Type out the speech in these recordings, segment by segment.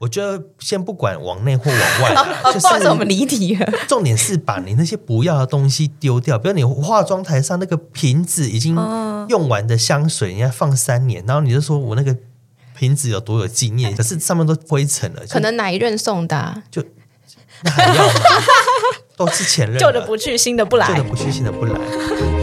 我觉得先不管往内或往外，哦，不好意思，我们离题了。重点是把你那些不要的东西丢掉，比如你化妆台上那个瓶子已经用完的香水，你要放三年，然后你就说我那个瓶子有多有纪念，可是上面都灰尘了。可能哪一任送的啊？就 那还要吗？都是前任，旧的不去，新的不来，旧的不去，新的不来。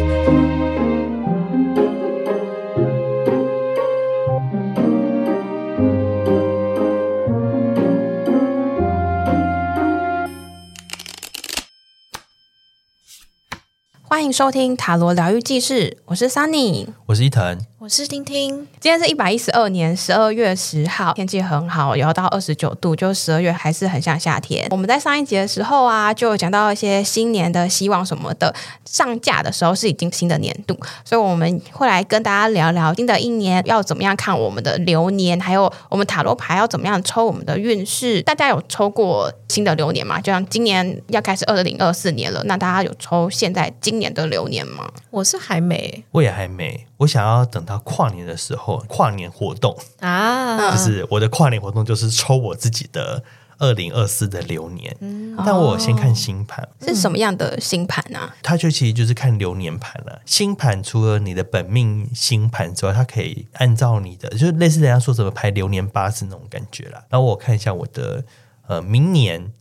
欢迎收听塔罗疗愈记事，我是 Sunny，我是伊藤。我是听听，今天是一百一十二年十二月十号，天气很好，有到二十九度，就十二月还是很像夏天。我们在上一集的时候啊，就有讲到一些新年的希望什么的。上架的时候是已经新的年度，所以我们会来跟大家聊聊新的一年要怎么样看我们的流年，还有我们塔罗牌要怎么样抽我们的运势。大家有抽过新的流年吗？就像今年要开始二零二四年了，那大家有抽现在今年的流年吗？我是还没，我也还没。我想要等到跨年的时候，跨年活动啊，就是我的跨年活动就是抽我自己的二零二四的流年。嗯，但我先看星盘，是什么样的星盘啊？它就其实就是看流年盘了。星盘除了你的本命星盘之外，它可以按照你的，就类似人家说什么排流年八字那种感觉啦。然后我看一下我的呃明年，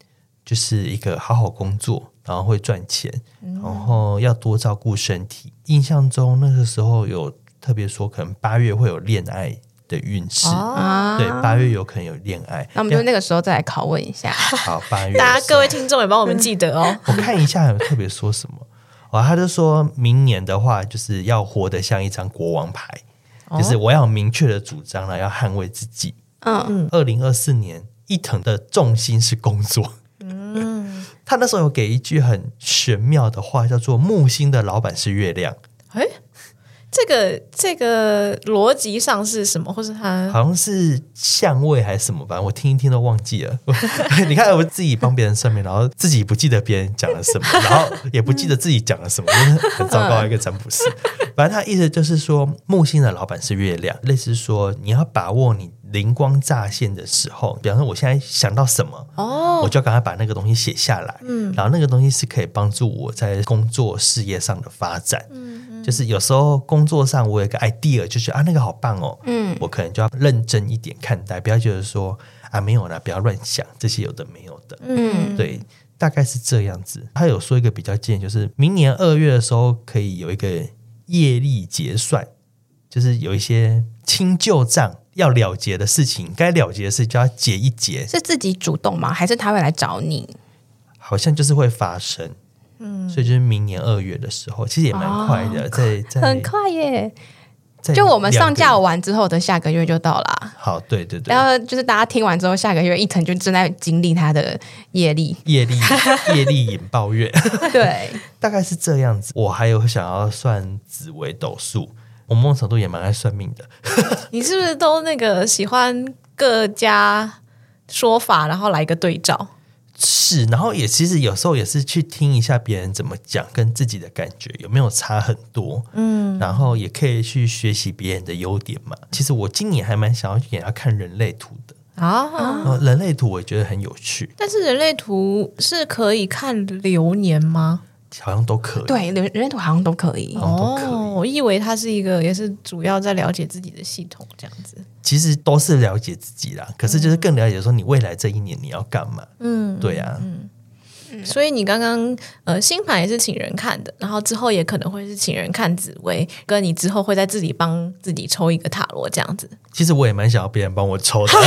就是一个好好工作。然后会赚钱，然后要多照顾身体。印象中那个时候有特别说，可能八月会有恋爱的运势，哦、对，八月有可能有恋爱。那我们就那个时候再来拷问一下。好，八月，大家各位听众也帮我们记得哦。我看一下有特别说什么，哦，他就说明年的话，就是要活得像一张国王牌，哦、就是我要有明确的主张了，要捍卫自己。嗯，二零二四年，一腾的重心是工作。他那时候有给一句很玄妙的话，叫做“木星的老板是月亮”。哎，这个这个逻辑上是什么？或是他好像是相位还是什么吧？我听一听都忘记了。你看，我自己帮别人算命，然后自己不记得别人讲了什么，然后也不记得自己讲了什么，真的很糟糕一个占卜师。反正他意思就是说，木星的老板是月亮，类似说你要把握你。灵光乍现的时候，比方说我现在想到什么，哦，我就要赶快把那个东西写下来，嗯，然后那个东西是可以帮助我在工作事业上的发展，嗯，嗯，就是有时候工作上我有一个 idea，就是啊那个好棒哦，嗯，我可能就要认真一点看待，不要觉得说啊没有啦，不要乱想这些有的没有的，嗯，对，大概是这样子。他有说一个比较建议，就是明年二月的时候可以有一个业力结算，就是有一些清旧账。要了结的事情，该了结的事就要结一结。是自己主动吗？还是他会来找你？好像就是会发生，嗯，所以就是明年二月的时候，其实也蛮快的，在 在很快耶。就我们上架完之后的下个月就到了。好，对对对。然后就是大家听完之后，下个月一腾就正在经历他的业力，业力，业力引爆月。对，大概是这样子。我还有想要算紫微斗数。我某种程度也蛮爱算命的，你是不是都那个喜欢各家说法，然后来一个对照？是，然后也其实有时候也是去听一下别人怎么讲，跟自己的感觉有没有差很多？嗯，然后也可以去学习别人的优点嘛。其实我今年还蛮想要去给他看人类图的啊，人类图我也觉得很有趣。但是人类图是可以看流年吗？好像都可以，对，人人类图好像都可以。哦，我以为它是一个，也是主要在了解自己的系统这样子。其实都是了解自己啦，可是就是更了解说你未来这一年你要干嘛。嗯，对啊。嗯，所以你刚刚呃星盘也是请人看的，然后之后也可能会是请人看紫薇，跟你之后会在自己帮自己抽一个塔罗这样子。其实我也蛮想要别人帮我抽的。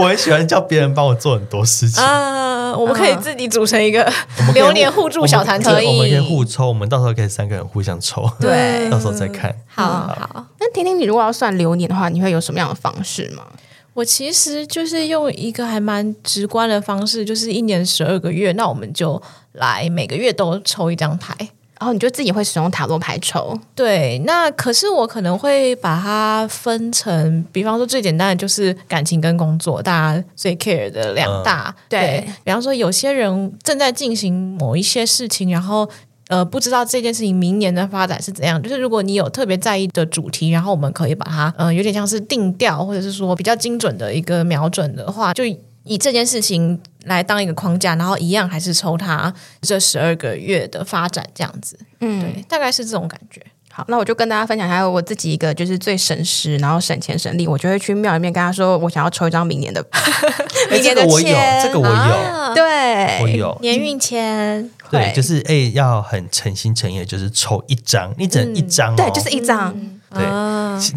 我很喜欢叫别人帮我做很多事情啊！我们可以自己组成一个流年互助小团体，我们可以互抽，我们到时候可以三个人互相抽，对，到时候再看。好好，那婷婷你如果要算流年的话，你会有什么样的方式吗？我其实就是用一个还蛮直观的方式，就是一年十二个月，那我们就来每个月都抽一张牌。然后你就自己会使用塔罗牌抽，对。那可是我可能会把它分成，比方说最简单的就是感情跟工作，大家最 care 的两大。嗯、对，对比方说有些人正在进行某一些事情，然后呃不知道这件事情明年的发展是怎样。就是如果你有特别在意的主题，然后我们可以把它呃有点像是定调，或者是说比较精准的一个瞄准的话，就以这件事情来当一个框架，然后一样还是抽它这十二个月的发展这样子。嗯，对，大概是这种感觉。好，那我就跟大家分享一下我自己一个就是最省时，然后省钱省力，我就会去庙里面跟他说，我想要抽一张明年的，明年的签，欸，这个我有，这个我有，啊、对，我有年运签，对，就是哎、欸，要很诚心诚意的，就是抽一张，你整一张，哦。嗯，对，就是一张，嗯，对，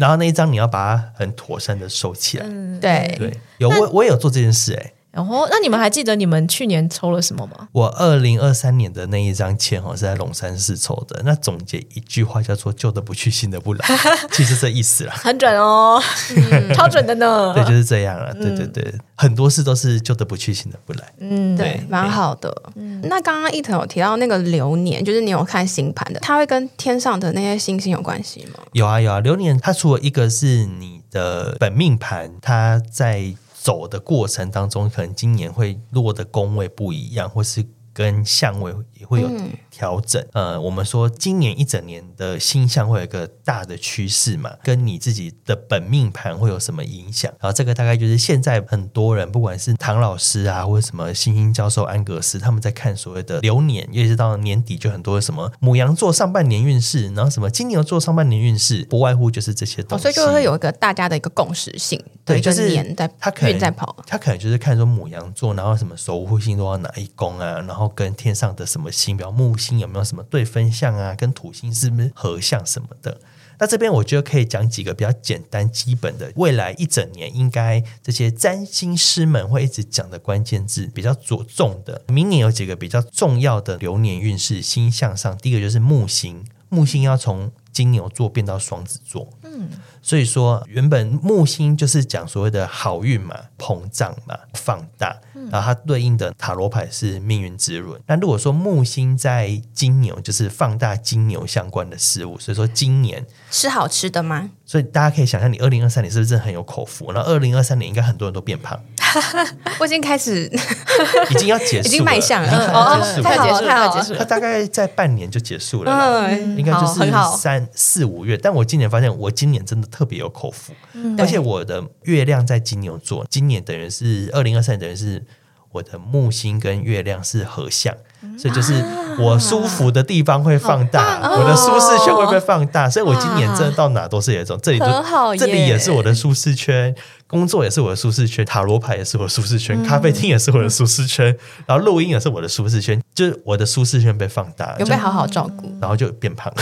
然后那一张你要把它很妥善的收起来，嗯、对对，有我我也有做这件事，欸，哎。然后，那你们还记得你们去年抽了什么吗？我二零二三年的那一张签哦，是在龙山寺抽的。那总结一句话叫做“旧的不去，新的不来”，其实这意思啦，很准哦，嗯、超准的呢。对，就是这样了。对对对，嗯、很多事都是旧的不去，新的不来。嗯，对，蛮好的。嗯，那刚刚一腾有提到那个流年，就是你有看星盘的，它会跟天上的那些星星有关系吗？有啊有啊，流年它除了一个是你的本命盘，它在。走的过程当中，可能今年会落的宫位不一样，或是跟相位也会有调整。嗯、呃，我们说今年一整年的星象会有一个大的趋势嘛，跟你自己的本命盘会有什么影响？然后这个大概就是现在很多人，不管是唐老师啊，或者什么星星教授安格斯，他们在看所谓的流年，尤其是到年底就很多什么母羊座上半年运势，然后什么金牛座上半年运势，不外乎就是这些东西。哦、所以就会有一个大家的一个共识性。对，就是年在他可能在跑，他可能就是看说母羊座，然后什么守护星都要哪一宫啊，然后跟天上的什么星，比如木星有没有什么对分相啊，跟土星是不是合相什么的。那这边我觉得可以讲几个比较简单基本的，未来一整年应该这些占星师们会一直讲的关键字，比较着重的。明年有几个比较重要的流年运势星象上，第一个就是木星，木星要从金牛座变到双子座。嗯。所以说，原本木星就是讲所谓的好运嘛，膨胀嘛，放大，然后它对应的塔罗牌是命运之轮。那如果说木星在金牛，就是放大金牛相关的事物。所以说，今年吃好吃的吗？所以大家可以想象，你二零二三年是不是真的很有口福？那二零二三年应该很多人都变胖。我已经开始，已经要结束了，已经迈向了，结束，太好了，太好结束了。它大概在半年就结束了，嗯应该就是三四五月。但我今年发现，我今年真的特别有口福，而且我的月亮在金牛座，今年等于是二零二三年，等于是我的木星跟月亮是合相。所以就是我舒服的地方会放大，啊、我的舒适圈会被放大，所以我今年真的到哪都是有一种，这里就这里也是我的舒适圈，工作也是我的舒适圈，塔罗牌也是我的舒适圈，咖啡厅也是我的舒适圈，然后录音也是我的舒适圈，就是我的舒适圈被放大，有被好好照顾，然后就变胖，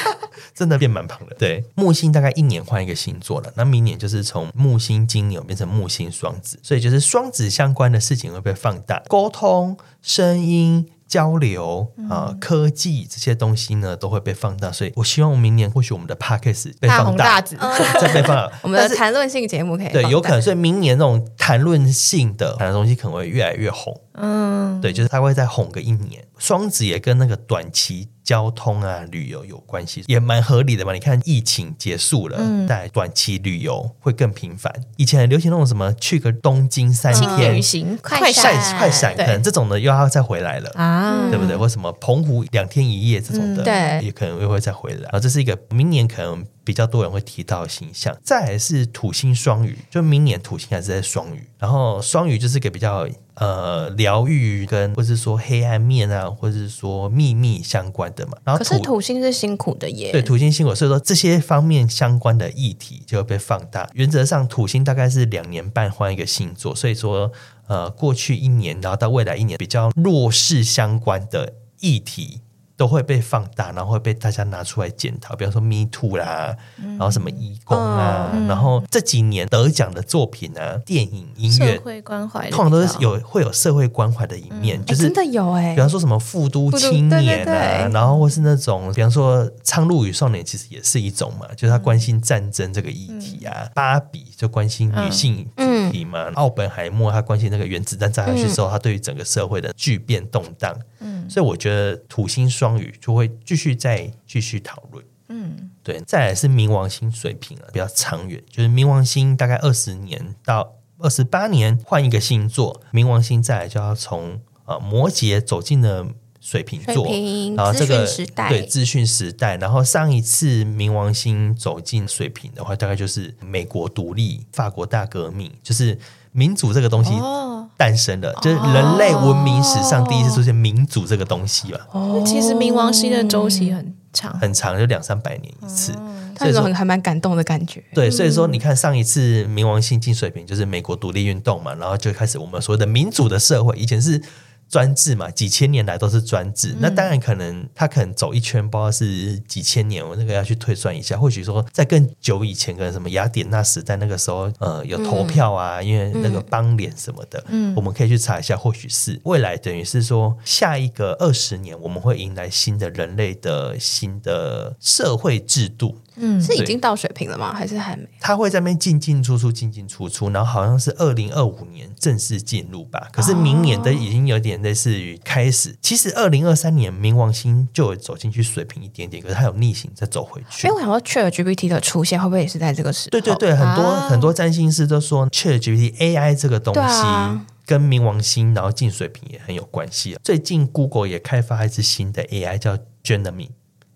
真的变蛮胖的。对，木星大概一年换一个星座了，那明年就是从木星金牛变成木星双子，所以就是双子相关的事情会被放大，沟通声音。交流啊、呃，科技这些东西呢，都会被放大，所以我希望明年或许我们的 podcast 被放大，大 再被放大，我们的谈论性节目可以对，有可能，所以明年那种谈论性的谈的东西可能会越来越红，嗯，对，就是它会再红个一年。双子也跟那个短期。交通啊，旅游有关系，也蛮合理的嘛。你看，疫情结束了，在、嗯、短期旅游会更频繁。以前很流行那种什么去个东京三天旅行，快闪快闪，可能这种的又要再回来了啊，对不对？或什么澎湖两天一夜这种的，嗯、对，也可能又会再回来。然后这是一个明年可能比较多人会提到的形象。再来是土星双鱼，就明年土星还是在双鱼，然后双鱼就是个比较。呃，疗愈跟或是说黑暗面啊，或者是说秘密相关的嘛。然后可是土星是辛苦的耶，对，土星辛苦，所以说这些方面相关的议题就会被放大。原则上，土星大概是两年半换一个星座，所以说呃，过去一年，然后到未来一年比较弱势相关的议题。都会被放大，然后会被大家拿出来检讨，比方说 Me Too 啦，嗯、然后什么义工啊，嗯、然后这几年得奖的作品啊，电影、音乐，社会关怀，通常都是有会有社会关怀的一面，嗯、就是、欸、真的有哎、欸，比方说什么富都青年啊，对对对，然后或是那种，比方说《苍鹭与少年》其实也是一种嘛，就是他关心战争这个议题啊，嗯、芭比就关心女性议题嘛，奥、嗯、本海默他关心那个原子弹炸下去之后，嗯、他对于整个社会的巨变动荡。嗯，所以我觉得土星双鱼就会继续再继续讨论。嗯，对，再来是冥王星水瓶了，比较长远，就是冥王星大概二十年到二十八年换一个星座，冥王星再来就要从呃摩羯走进了水瓶座，瓶然后这个对资讯时代，然后上一次冥王星走进水瓶的话，大概就是美国独立、法国大革命，就是民主这个东西诞生了，就是人类文明史上第一次出现民主这个东西吧。哦，其实冥王星的周期很长，很长，就两三百年一次。他有种很还蛮感动的感觉。对，所以说你看上一次冥王星进水平，就是美国独立运动嘛，然后就开始我们所谓的民主的社会，以前是。专制嘛，几千年来都是专制。嗯、那当然可能他可能走一圈，不知道是几千年，我那个要去推算一下。或许说在更久以前，可能什么雅典娜时代那个时候，呃，有投票啊，嗯、因为那个邦联什么的，嗯，我们可以去查一下。或许是未来，等于是说下一个二十年，我们会迎来新的人类的新的社会制度。嗯，是已经到水平了吗？还是还没？他会在那边进进出出，进进出出，然后好像是二零二五年正式进入吧。可是明年的已经有点类似于开始。哦、其实二零二三年冥王星就有走进去水平一点点，可是它有逆行再走回去。哎，我想说 ChatGPT 的出现会不会也是在这个时候？对对对，很多、啊、很多占星师都说 ChatGPT AI 这个东西跟冥王星然后进水平也很有关系。最近 Google 也开发一支新的 AI 叫 Gemini。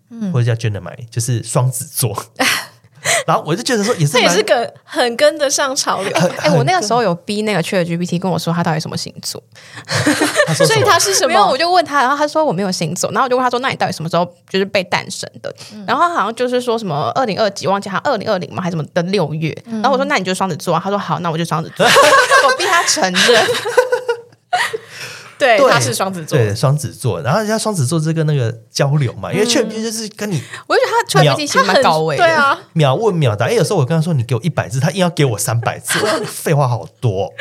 嗯，或者叫 Gemini，就是双子座。然后我就觉得说，也是这也是个很跟得上潮流。哎，我那个时候有逼那个 ChatGPT 跟我说他到底什么星座，所以他是什么？我就问他，然后他说我没有星座。然后我就问他说，那你到底什么时候就是被诞生的？然后他好像就是说什么二零二几，忘记他二零二零吗？还是什么的六月？然后我说那你就双子座啊？他说好，那我就双子座。我逼他承认。对，对他是双子座，对双子座，然后人家双子座这个那个交流嘛，嗯、因为 ChatGPT 就是跟你，我觉得他 ChatGPT 其实蛮高维，对啊，秒问秒答。哎，有时候我跟他说你给我一百字，他硬要给我三百字，废话好多。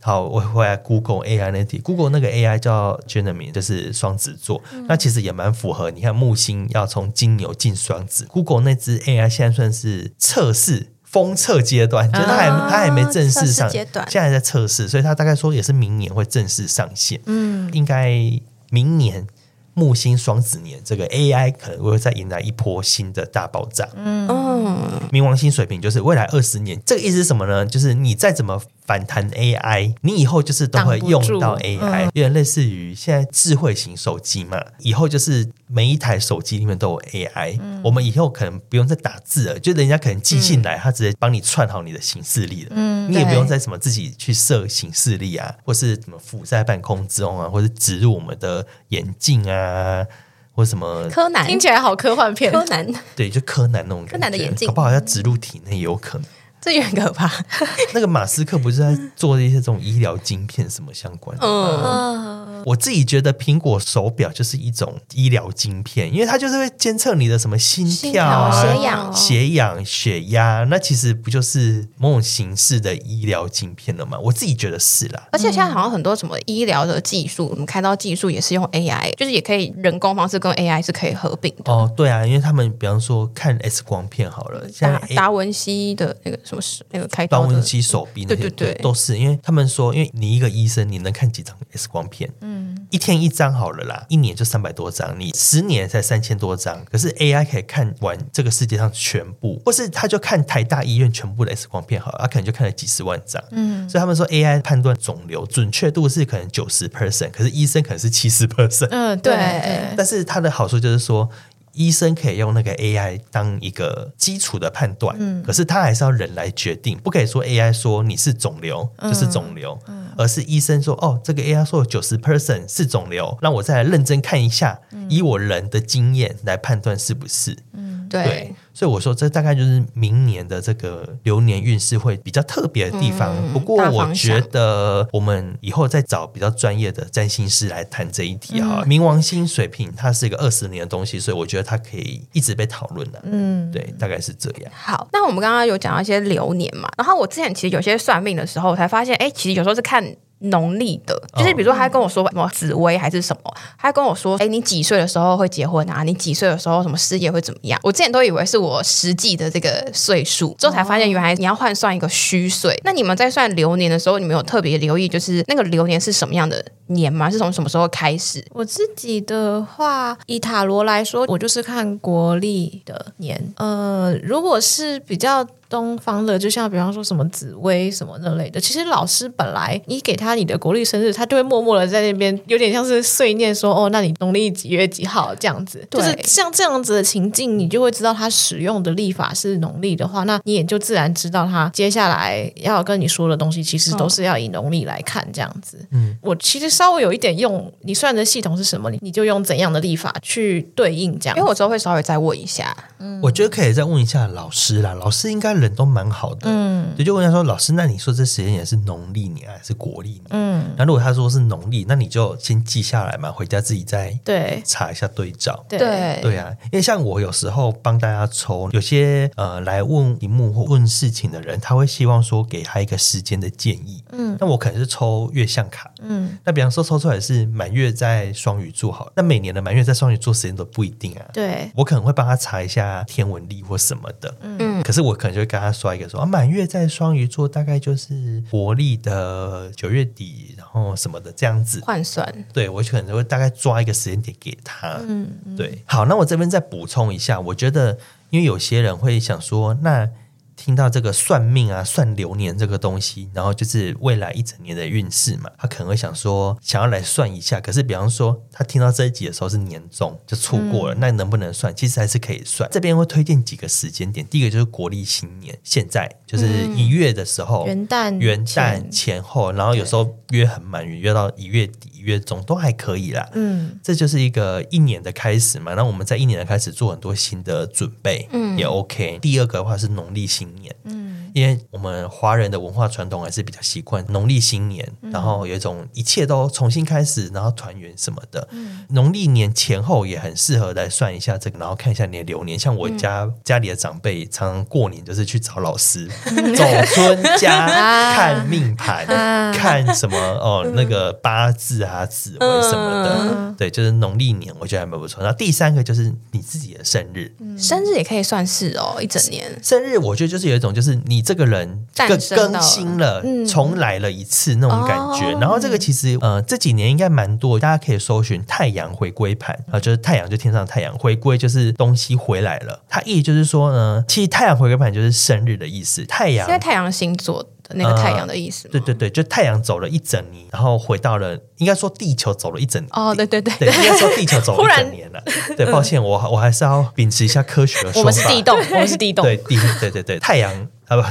好，我回来 Google AI 那题，Google 那个 AI 叫 Gemini，就是双子座，嗯、那其实也蛮符合。你看木星要从金牛进双子，Google 那只 AI 现在算是测试。封测阶段，就是它还、哦、它还没正式上，阶段现在还在测试，所以他大概说也是明年会正式上线。嗯，应该明年木星双子年，这个 AI 可能会再迎来一波新的大爆炸。嗯，冥王星水平就是未来二十年，这个意思是什么呢？就是你再怎么。反弹 AI，你以后就是都会用到 AI，有点类似于现在智慧型手机嘛，以后就是每一台手机里面都有 AI，嗯，我们以后可能不用再打字了，就人家可能寄信来，他直接帮你串好你的行事历了，嗯，你也不用再什么自己去设行事历啊，或是什么浮在半空中啊，或是植入我们的眼镜啊，或什么柯南。听起来好科幻片，柯南。对，就柯南那种感觉，柯南的眼镜，搞不好要植入体内也有可能。这也很可怕。那个马斯克不是在做一些这种医疗晶片什么相关的我自己觉得苹果手表就是一种医疗晶片，因为它就是会监测你的什么心跳啊、血氧、血氧、血压，那其实不就是某种形式的医疗晶片了吗？我自己觉得是啦。而且现在好像很多什么医疗的技术，我们开刀技术也是用 AI，就是也可以人工方式跟 AI 是可以合并的。哦，对啊，因为他们比方说看 X 光片好了，像达达文西的那个什么是那个开刀达文西手臂那些，对对对，都是因为他们说，因为你一个医生，你能看几张 X 光片？嗯，一天一张好了啦，一年就三百多张，你十年才三千多张。可是 AI 可以看完这个世界上全部，或是他就看台大医院全部的 X 光片好了，他可能就看了几十万张。嗯，所以他们说 AI 判断肿瘤准确度是可能九十 percent，可是医生可能是七十 percent。嗯，对。但是它的好处就是说。医生可以用那个 AI 当一个基础的判断，嗯，可是他还是要人来决定，不可以说 AI 说你是肿瘤就是肿瘤，嗯。嗯，而是医生说哦，这个 AI 说九十 percent 是肿瘤，让我再来认真看一下，嗯，以我人的经验来判断是不是，嗯，对。对所以我说，这大概就是明年的这个流年运势会比较特别的地方。嗯、不过，我觉得我们以后再找比较专业的占星师来谈这一题哈。冥、嗯、王星水平，它是一个二十年的东西，所以我觉得它可以一直被讨论的。嗯，对，大概是这样。好，那我们刚刚有讲到一些流年嘛，然后我之前其实有些算命的时候，我才发现，哎，其实有时候是看。农历的，就是比如说，他跟我说什么紫薇还是什么，他跟我说，哎，你几岁的时候会结婚啊？你几岁的时候什么事业会怎么样？我之前都以为是我实际的这个岁数，之后才发现原来你要换算一个虚岁。那你们在算流年的时候，你们有特别留意，就是那个流年是什么样的年吗？是从什么时候开始？我自己的话，以塔罗来说，我就是看国历的年。呃，如果是比较。东方的，就像比方说什么紫薇什么那类的，其实老师本来你给他你的国历生日，他就会默默的在那边有点像是碎念说哦，那你农历几月几号这样子，对就是像这样子的情境，你就会知道他使用的历法是农历的话，那你也就自然知道他接下来要跟你说的东西，其实都是要以农历来看这样子。嗯，我其实稍微有一点用你算的系统是什么，你你就用怎样的历法去对应这样，因为我之后会稍微再问一下。嗯，我觉得可以再问一下老师啦，老师应该。人都蛮好的，嗯，就就问他说：“老师，那你说这时间点是农历年还是国历年？”嗯，那如果他说是农历，那你就先记下来嘛，回家自己再对查一下对照。对对啊，因为像我有时候帮大家抽，有些呃来问题目或问事情的人，他会希望说给他一个时间的建议。嗯，那我可能是抽月相卡。嗯，那比方说抽出来是满月在双鱼座，好，那每年的满月在双鱼座时间都不一定啊。对，我可能会帮他查一下天文历或什么的。嗯，可是我可能就会。跟他说一个说啊，满月在双鱼座，大概就是国历的九月底，然后什么的这样子换算。对，我可能会大概抓一个时间点给他。嗯，对。好，那我这边再补充一下，我觉得因为有些人会想说，那。听到这个算命啊，算流年这个东西，然后就是未来一整年的运势嘛，他可能会想说，想要来算一下。可是，比方说他听到这一集的时候是年终就错过了，嗯、那能不能算？其实还是可以算。这边会推荐几个时间点，第一个就是国历新年，现在就是一月的时候，元旦元旦前后，然后有时候约很满，约到一月底。月中都还可以啦，嗯，这就是一个一年的开始嘛。那我们在一年的开始做很多新的准备，嗯，也 OK。第二个的话是农历新年，嗯，因为我们华人的文化传统还是比较习惯农历新年，嗯，然后有一种一切都重新开始，然后团圆什么的。嗯，农历年前后也很适合来算一下这个，然后看一下你的流年。像我家，嗯，家里的长辈常常过年就是去找老师，嗯，走春家看命盘，啊，看什么哦那个八字啊。紫微什么的，嗯、对，就是农历年，我觉得还蛮不错。然后第三个就是你自己的生日，嗯、生日也可以算是哦，一整年。生日我觉得就是有一种，就是你这个人更更新了，嗯、重来了一次那种感觉。哦、然后这个其实呃这几年应该蛮多，大家可以搜寻太阳回归盘啊，就是太阳就天上太阳回归，就是东西回来了。它意义就是说呢，其实太阳回归盘就是生日的意思。太阳现在太阳星座。那个太阳的意思、呃，对对对，就太阳走了一整年，然后回到了，应该说地球走了一整年。哦，对对对，对，应该说地球走了一整年了。对，抱歉，我 我还是要秉持一下科学的说法。我们是地动，我们是地动。对地，对对对，太阳啊不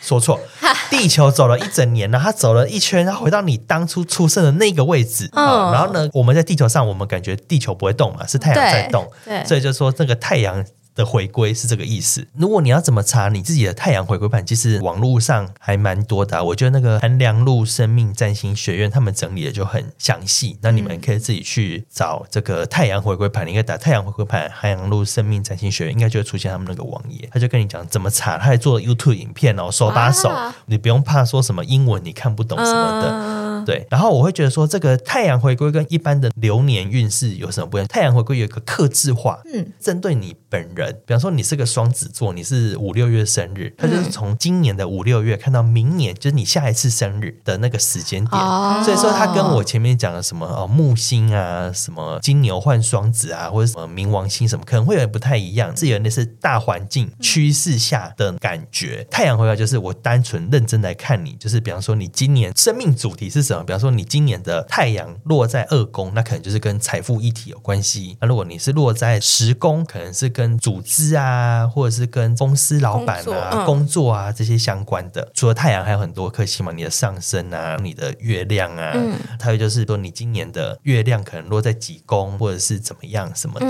说错，地球走了一整年，然后它走了一圈，然后回到你当初出生的那个位置。嗯、呃，然后呢，我们在地球上，我们感觉地球不会动嘛，是太阳在动。对，对所以就说这个太阳。的回归是这个意思。如果你要怎么查你自己的太阳回归盘，其实网络上还蛮多的啊。我觉得那个韩良路生命占星学院他们整理的就很详细。那你们可以自己去找这个太阳回归盘，你可以打太阳回归盘韩良路生命占星学院，应该就会出现他们那个网页。他就跟你讲怎么查，他还做 YouTube 影片哦，手把手，你不用怕说什么英文你看不懂什么的。对，然后我会觉得说，这个太阳回归跟一般的流年运势有什么不一样？太阳回归有一个克制化，嗯，针对你本人，比方说你是个双子座，你是五六月生日，他就是从今年的五六月看到明年，就是你下一次生日的那个时间点。哦，所以说他跟我前面讲的什么哦木星啊，什么金牛换双子啊，或者什么冥王星什么，可能会有点不太一样。是有那是大环境趋势下的感觉。太阳回来就是我单纯认真来看你，就是比方说你今年生命主题是什么？比方说，你今年的太阳落在二宫，那可能就是跟财富一体有关系。那如果你是落在十宫，可能是跟组织啊，或者是跟公司老板啊、工作，嗯、工作啊这些相关的。除了太阳，还有很多颗星嘛，你的上升啊，你的月亮啊，嗯、还有就是说你今年的月亮可能落在几宫，或者是怎么样什么的。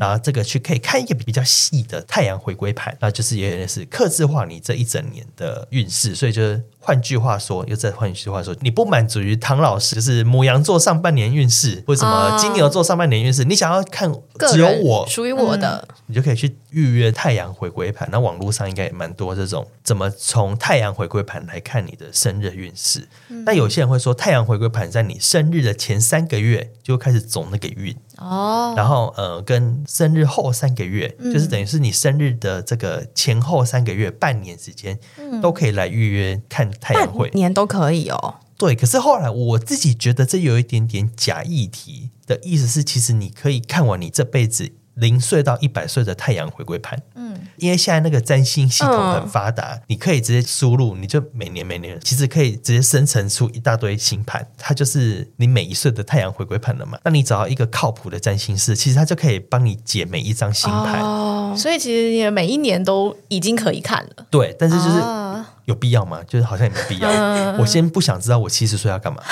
然后这个去可以看一个比较细的太阳回归盘，那就是有点是克制化你这一整年的运势。所以就是换句话说，又再换一句话说，你不满足于唐老师就是牡羊座上半年运势，为什么金牛座上半年运势，你想要看只有我属于我的，你就可以去预约太阳回归盘。那网络上应该也蛮多这种怎么从太阳回归盘来看你的生日运势。那有些人会说，太阳回归盘在你生日的前三个月就开始走那个运。哦，然后呃，跟生日后三个月，嗯、就是等于是你生日的这个前后三个月，半年时间，嗯、都可以来预约看太阳会，年都可以哦。对，可是后来我自己觉得这有一点点假议题的意思是，其实你可以看完你这辈子零岁到一百岁的太阳回归盘。嗯，因为现在那个占星系统很发达，嗯、你可以直接输入，你就每年每年其实可以直接生成出一大堆星盘，它就是你每一岁的太阳回归盘了嘛。那你找到一个靠谱的占星师，其实他就可以帮你解每一张星盘。哦，所以其实你每一年都已经可以看了。对，但是就是。哦有必要吗？就是好像也没必要。嗯、我先不想知道我七十岁要干嘛，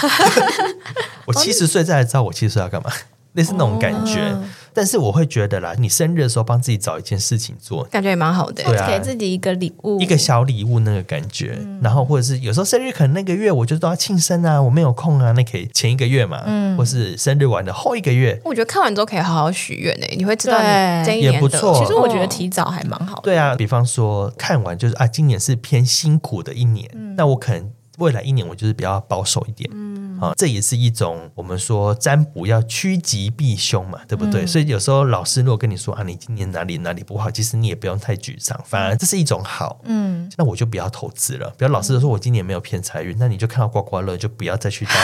我七十岁再来知道我七十岁要干嘛，类似那种感觉。哦但是我会觉得啦，你生日的时候帮自己找一件事情做，感觉也蛮好的。对啊，给自己一个礼物，一个小礼物那个感觉。嗯、然后或者是有时候生日可能那个月我就都要庆生啊，我没有空啊，那可以前一个月嘛，嗯，或是生日完的后一个月。我觉得看完之后可以好好许愿诶，你会知道你这一年也不错。其实我觉得提早还蛮好的。对啊，比方说看完就是啊，今年是偏辛苦的一年，嗯、那我可能未来一年我就是比较保守一点。嗯啊，这也是一种我们说占卜要趋吉避凶嘛，对不对？嗯、所以有时候老师如果跟你说啊，你今年哪里哪里不好，其实你也不用太沮丧，反而这是一种好。嗯，那我就不要投资了。比如老师说我今年没有偏财运，那你就看到刮刮乐，就不要再去当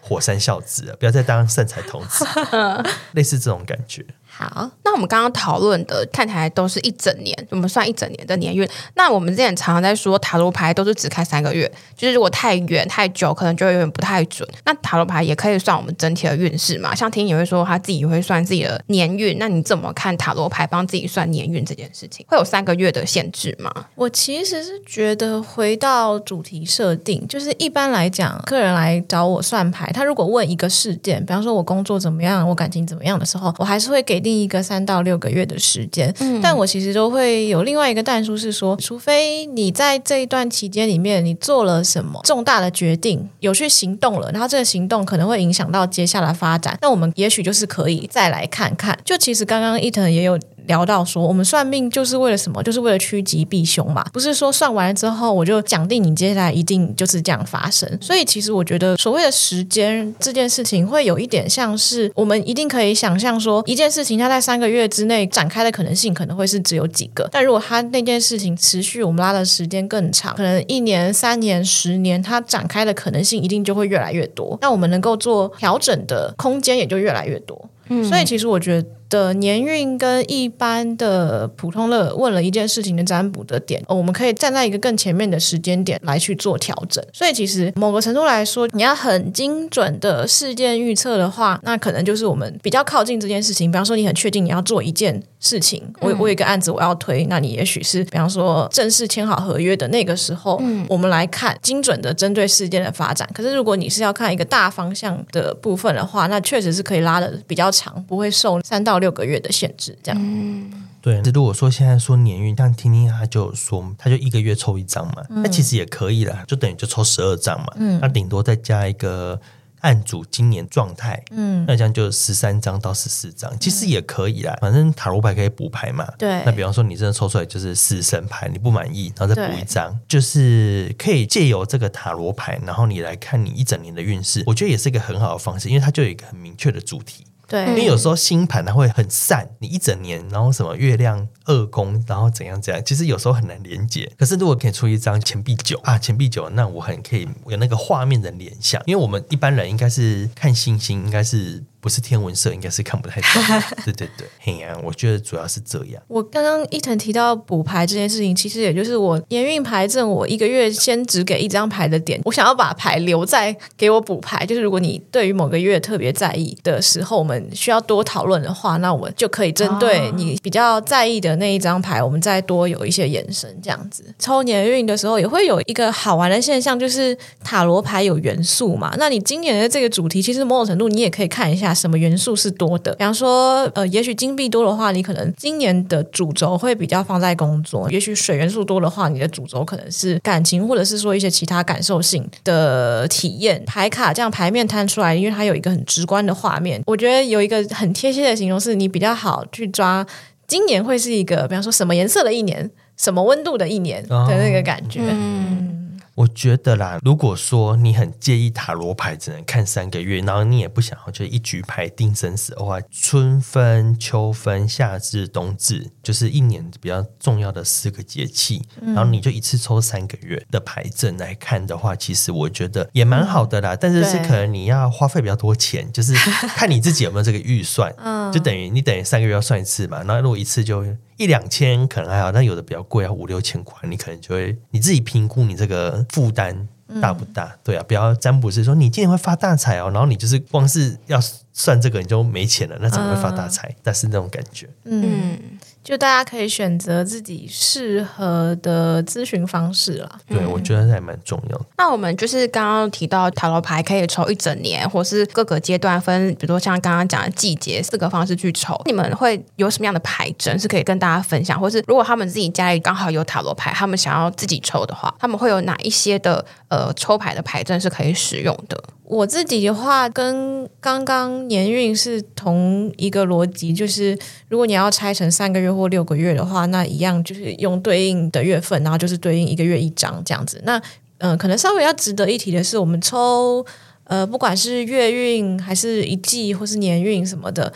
火山孝子了，不要再当善财童子，类似这种感觉。好，那我们刚刚讨论的看起来都是一整年，我们算一整年的年运。那我们之前常常在说塔罗牌都是只开三个月，就是如果太远太久，可能就有点不太准。那塔罗牌也可以算我们整体的运势嘛？像听你会说他自己会算自己的年运，那你怎么看塔罗牌帮自己算年运这件事情？会有三个月的限制吗？我其实是觉得回到主题设定，就是一般来讲，客人来找我算牌，他如果问一个事件，比方说我工作怎么样，我感情怎么样的时候，我还是会给。定一个三到六个月的时间，嗯、但我其实都会有另外一个淡书是说，除非你在这一段期间里面你做了什么重大的决定，有去行动了，然后这个行动可能会影响到接下来发展，那我们也许就是可以再来看看。就其实刚刚伊藤也有。聊到说，我们算命就是为了什么？就是为了趋吉避凶嘛。不是说算完了之后，我就讲定你接下来一定就是这样发生。所以其实我觉得，所谓的时间这件事情，会有一点像是我们一定可以想象说，一件事情它在三个月之内展开的可能性，可能会是只有几个。但如果它那件事情持续，我们拉的时间更长，可能一年、三年、十年，它展开的可能性一定就会越来越多。那我们能够做调整的空间也就越来越多。嗯，所以其实我觉得。的年运跟一般的普通的问了一件事情的占卜的点，我们可以站在一个更前面的时间点来去做调整。所以其实某个程度来说，你要很精准的事件预测的话，那可能就是我们比较靠近这件事情。比方说，你很确定你要做一件事情，我我有一个案子我要推，那你也许是比方说正式签好合约的那个时候，嗯，我们来看精准的针对事件的发展。可是如果你是要看一个大方向的部分的话，那确实是可以拉的比较长，不会受三到六个月的限制，这样。嗯，对。如果说现在说年运，像听听他就说，他就一个月抽一张嘛，那、嗯、其实也可以啦，就等于就抽十二张嘛。嗯，那顶多再加一个案主今年状态，嗯，那这样就十三张到十四张，其实也可以啦。反正塔罗牌可以补牌嘛。对。那比方说你真的抽出来就是死神牌，你不满意，然后再补一张，就是可以借由这个塔罗牌，然后你来看你一整年的运势，我觉得也是一个很好的方式，因为它就有一个很明确的主题。对，因为有时候星盘它会很散，你一整年，然后什么月亮二宫，然后怎样怎样，其实有时候很难连接。可是如果可以出一张钱币九啊，钱币九，那我很可以有那个画面的联想，因为我们一般人应该是看星星，应该是。不是天文社，应该是看不太懂。对对对，嘿呀、啊，我觉得主要是这样。我刚刚一腾提到补牌这件事情，其实也就是我年运牌阵，我一个月先只给一张牌的点，我想要把牌留在给我补牌。就是如果你对于某个月特别在意的时候，我们需要多讨论的话，那我们就可以针对你比较在意的那一张牌，我们再多有一些延伸。这样子抽年运的时候，也会有一个好玩的现象，就是塔罗牌有元素嘛。那你今年的这个主题，其实某种程度你也可以看一下。什么元素是多的？比方说，呃，也许金币多的话，你可能今年的主轴会比较放在工作；也许水元素多的话，你的主轴可能是感情，或者是说一些其他感受性的体验。牌卡这样牌面摊出来，因为它有一个很直观的画面，我觉得有一个很贴切的形容是，你比较好去抓今年会是一个，比方说什么颜色的一年，什么温度的一年的那个感觉。哦、嗯。我觉得啦，如果说你很介意塔罗牌只能看三个月，然后你也不想要就一局牌定生死的话，春分、秋分、夏至、冬至，就是一年比较重要的四个节气，然后你就一次抽三个月的牌阵来看的话，其实我觉得也蛮好的啦。但是是可能你要花费比较多钱，就是 看你自己有没有这个预算，就等于你等于三个月要算一次嘛。然后如果一次就一两千可能还好，但有的比较贵啊，五六千块，你可能就会你自己评估你这个负担大不大？嗯、对啊，不要占卜师说你今年会发大财哦，然后你就是光是要算这个你就没钱了，那怎么会发大财？嗯、但是那种感觉，嗯。就大家可以选择自己适合的咨询方式了。对，嗯、我觉得还蛮重要的。那我们就是刚刚提到塔罗牌可以抽一整年，或是各个阶段分，比如说像刚刚讲的季节四个方式去抽。你们会有什么样的牌阵是可以跟大家分享？或是如果他们自己家里刚好有塔罗牌，他们想要自己抽的话，他们会有哪一些的呃抽牌的牌阵是可以使用的？我自己的话，跟刚刚年运是同一个逻辑，就是如果你要拆成三个月或六个月的话，那一样就是用对应的月份，然后就是对应一个月一张这样子。那嗯、可能稍微要值得一提的是，我们抽呃，不管是月运还是一季或是年运什么的。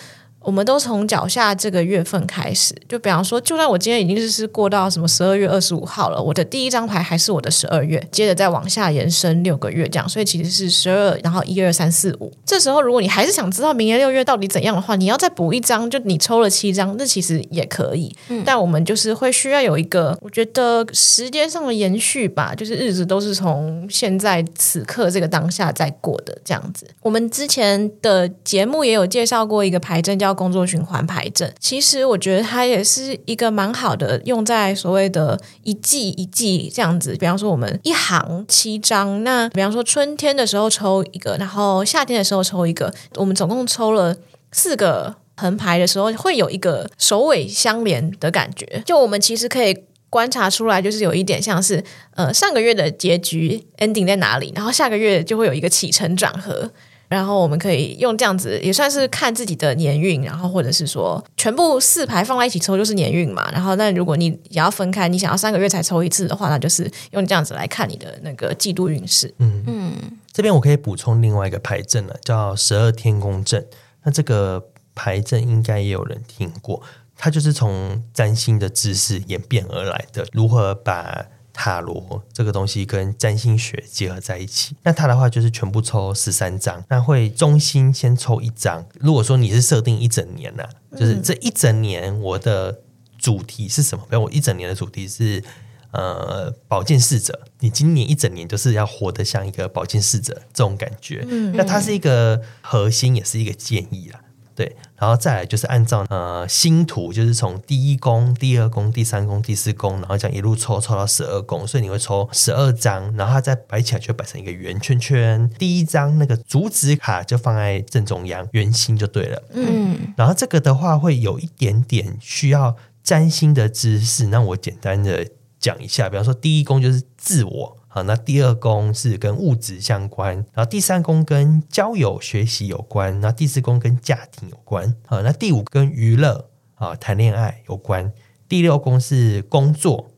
我们都从脚下这个月份开始，就比方说，就算我今天已经是过到什么十二月二十五号了，我的第一张牌还是我的十二月，接着再往下延伸六个月这样，所以其实是十二，然后一二三四五。这时候如果你还是想知道明年六月到底怎样的话，你要再补一张，就你抽了七张，那其实也可以。嗯，但我们就是会需要有一个，我觉得时间上的延续吧，就是日子都是从现在此刻这个当下在过的这样子。我们之前的节目也有介绍过一个牌阵叫。工作循环牌阵，其实我觉得它也是一个蛮好的，用在所谓的一季一季这样子。比方说，我们一行七张，那比方说春天的时候抽一个，然后夏天的时候抽一个，我们总共抽了四个横排的时候，会有一个首尾相连的感觉。就我们其实可以观察出来，就是有一点像是呃上个月的结局 ending 在哪里，然后下个月就会有一个起承转合。然后我们可以用这样子，也算是看自己的年运，然后或者是说全部四排放在一起抽就是年运嘛。然后，但如果你也要分开，你想要三个月才抽一次的话，那就是用这样子来看你的那个季度运势。嗯嗯，这边我可以补充另外一个牌阵了，叫十二天宫阵。那这个牌阵应该也有人听过，它就是从占星的知识演变而来的，如何把。塔罗这个东西跟占星学结合在一起，那它的话就是全部抽十三张，那会中心先抽一张。如果说你是设定一整年呢、啊，就是这一整年我的主题是什么？比如我一整年的主题是呃保健侍者，你今年一整年就是要活得像一个保健侍者这种感觉。嗯那它是一个核心，也是一个建议啦。对，然后再来就是按照呃星图，就是从第一宫、第二宫、第三宫、第四宫，然后这样一路抽抽到十二宫，所以你会抽十二张，然后它再摆起来就摆成一个圆圈圈。第一张那个主旨卡就放在正中央，圆心就对了。嗯，然后这个的话会有一点点需要占星的知识，那我简单的讲一下，比方说第一宫就是自我。啊，那第二宫是跟物质相关，然后第三宫跟交友学习有关，那第四宫跟家庭有关。啊，那第五跟娱乐啊谈恋爱有关，第六宫是工作，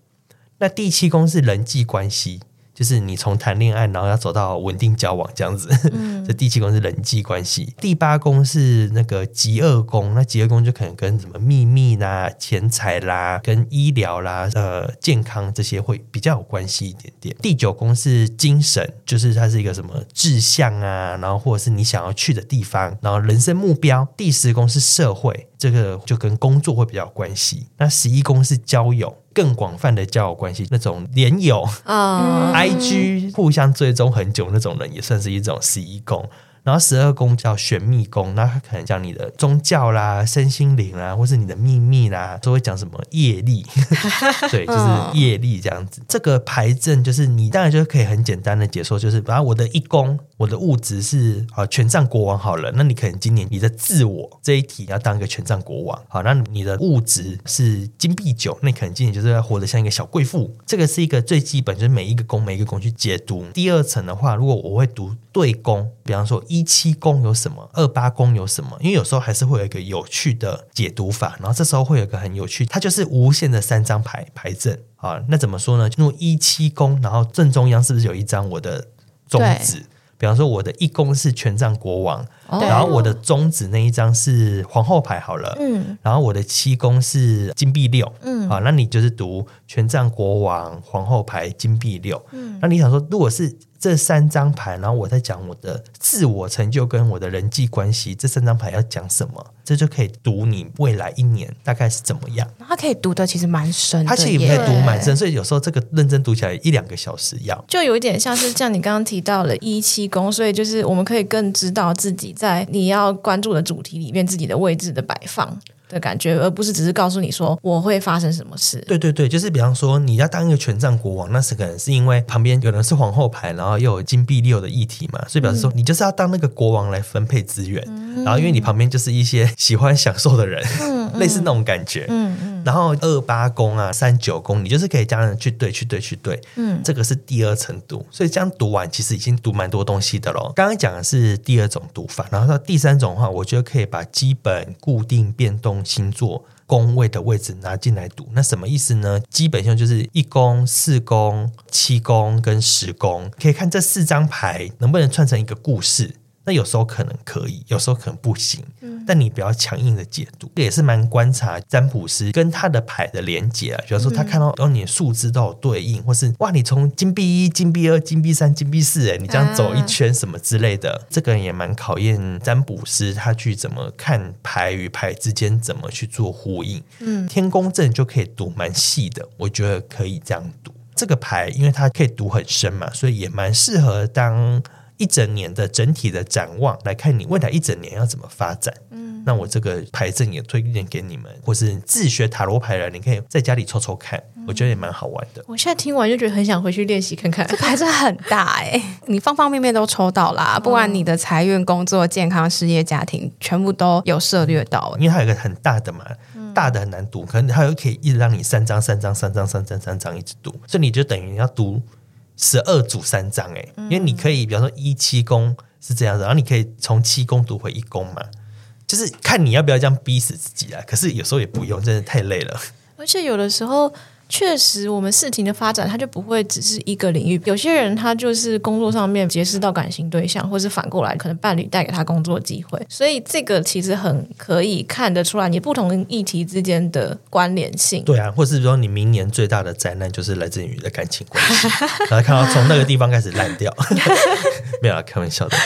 那第七宫是人际关系。就是你从谈恋爱，然后要走到稳定交往这样子。嗯，这第七宫是人际关系，第八宫是那个极恶宫，那极恶宫就可能跟什么秘密啦、钱财啦、跟医疗啦、呃健康这些会比较有关系一点点。第九宫是精神，就是它是一个什么志向啊，然后或者是你想要去的地方，然后人生目标。第十宫是社会，这个就跟工作会比较有关系。那十一宫是交友。更广泛的交友关系，那种连友啊、IG 互相追踪很久那种人，也算是一种十一宫。然后十二宫叫玄秘宫，那他可能讲你的宗教啦、身心灵啦，或是你的秘密啦，都会讲什么业力，对，就是业力这样子。这个牌阵就是你当然就可以很简单的解说，就是把我的一宫。我的物质是啊，权杖国王好了，那你可能今年你的自我这一题要当一个权杖国王，好，那你的物质是金币九，那你可能今年就是要活得像一个小贵妇，这个是一个最基本，就是每一个宫每一个宫去解读。第二层的话，如果我会读对宫，比方说一七宫有什么，二八宫有什么？因为有时候还是会有一个有趣的解读法，然后这时候会有一个很有趣，它就是无限的三张牌牌阵啊。那怎么说呢？就一七宫，然后正中央是不是有一张我的中指？比方说，我的一宫是权杖国王，哦、然后我的中指那一张是皇后牌好了，嗯，然后我的七宫是金币六，嗯，啊，那你就是读权杖国王、皇后牌、金币六，嗯，那你想说，如果是这三张牌，然后我在讲我的自我成就跟我的人际关系，这三张牌要讲什么？这就可以读你未来一年大概是怎么样。它可以读的其实蛮深的，它其实也可以读蛮深，所以有时候这个认真读起来一两个小时要。就有一点像是像你刚刚提到了一七宫，所以就是我们可以更知道自己在你要关注的主题里面自己的位置的摆放。的感觉，而不是只是告诉你说我会发生什么事。对对对，就是比方说你要当一个权杖国王，那是可能是因为旁边有人是皇后牌，然后又有金币六的议题嘛，所以表示说你就是要当那个国王来分配资源。嗯、然后因为你旁边就是一些喜欢享受的人，嗯、类似那种感觉。嗯嗯。然后二八宫啊，三九宫，你就是可以这样去对去对去对。嗯，这个是第二层读，所以这样读完其实已经读蛮多东西的咯。刚刚讲的是第二种读法，然后到第三种的话，我觉得可以把基本固定变动星座宫位的位置拿进来读，那什么意思呢？基本上就是一宫、四宫、七宫跟十宫，可以看这四张牌能不能串成一个故事。那有时候可能可以，有时候可能不行。嗯，但你不要强硬的解读，这也是蛮观察占卜师跟他的牌的连接啊。比如说他看到哦，你的数字都有对应，或是哇，你从金币一、金币二、金币三、金币四，哎，你这样走一圈什么之类的，啊、这个人也蛮考验占卜师他去怎么看牌与牌之间怎么去做呼应。嗯，天宫阵就可以读蛮细的，我觉得可以这样读这个牌，因为它可以读很深嘛，所以也蛮适合当。一整年的整体的展望来看，你未来一整年要怎么发展？嗯，那我这个牌阵也推荐给你们，或是自学塔罗牌的，你可以在家里抽抽看，嗯、我觉得也蛮好玩的。我现在听完就觉得很想回去练习看看。这牌阵很大哎、欸，你方方面面都抽到啦，不管你的财运、工作、健康、事业、家庭，全部都有涉略到。因为它有一个很大的嘛，大的很难读，可能它又可以一直让你三张、三张、三张、三张、三张一直读，所以你就等于你要读。十二组三张哎，因为你可以，比方说一七宫是这样子，然后你可以从七宫读回一宫嘛，就是看你要不要这样逼死自己啊。可是有时候也不用，真的太累了。而且有的时候。确实，我们事情的发展，它就不会只是一个领域。有些人他就是工作上面结识到感情对象，或是反过来，可能伴侣带给他工作机会。所以这个其实很可以看得出来，你不同议题之间的关联性。对啊，或是说你明年最大的灾难就是来自于你的感情关系，然后看到从那个地方开始烂掉，没有啊，开玩笑的。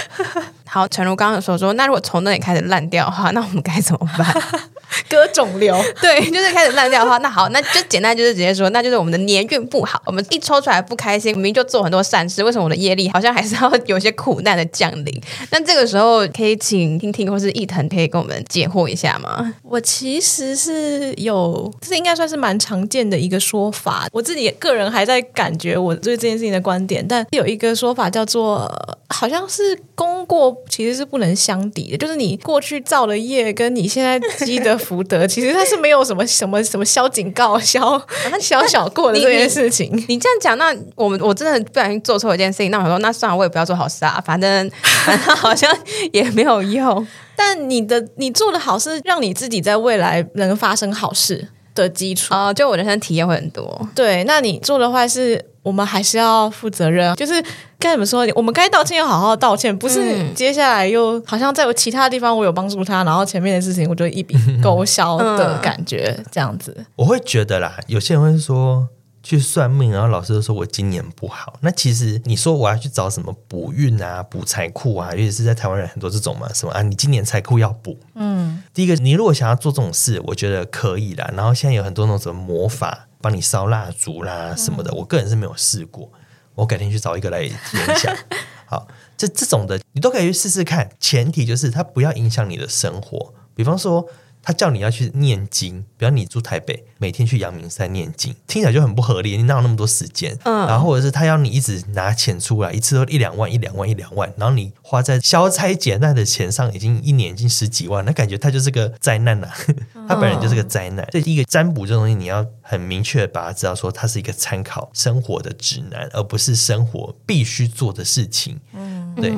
好，诚如刚刚说说，那如果从那里开始烂掉的话，那我们该怎么办？割肿瘤，对，就是开始烂掉的话，那好，那就简单就是直接说，那就是我们的年运不好，我们一抽出来不开心，明明就做很多善事，为什么我的业力好像还是要 有些苦难的降临？那这个时候可以请听听，或是一腾可以跟我们解惑一下吗？我其实是有，这应该算是蛮常见的一个说法，我自己个人还在感觉我对这件事情的观点，但有一个说法叫做，好像是功过其实是不能相抵的，就是你过去造的业跟你现在积的。福德 其实它是没有什么什么什么消警告消 消小过的这件事情。你，你这样讲，那我们我真的不小心做错一件事情，那我说那算了，我也不要做好事啊，反正反正好像也没有用。但你的你做的好事，让你自己在未来能发生好事的基础啊，就我人生体验会很多。对，那你做的坏事。我们还是要负责任，就是该怎么说？我们该道歉要好好道歉，不是接下来又好像在其他地方我有帮助他，然后前面的事情我就一笔勾销的感觉，这样子。我会觉得啦，有些人会说去算命，然后老师都说我今年不好。那其实你说我要去找什么补运啊、补财库啊，尤其是在台湾人很多这种嘛，什么啊，你今年财库要补。嗯，第一个，你如果想要做这种事，我觉得可以啦。然后现在有很多那种什么魔法。帮你烧蜡烛啦什么的，我个人是没有试过，我改天去找一个来体验一下。好，这这种的你都可以去试试看，前提就是它不要影响你的生活。比方说，他叫你要去念经，比方你住台北，每天去阳明山念经，听起来就很不合理。你哪有那么多时间？嗯，然后或者是他要你一直拿钱出来，一次都一两万、一两万、一两万，然后你花在消灾解难的钱上，已经一年已经十几万，那感觉他就是个灾难呐、啊。他本人就是个灾难。所以第一个占卜这东西，你要很明确的把它知道，说它是一个参考生活的指南，而不是生活必须做的事情。嗯，对，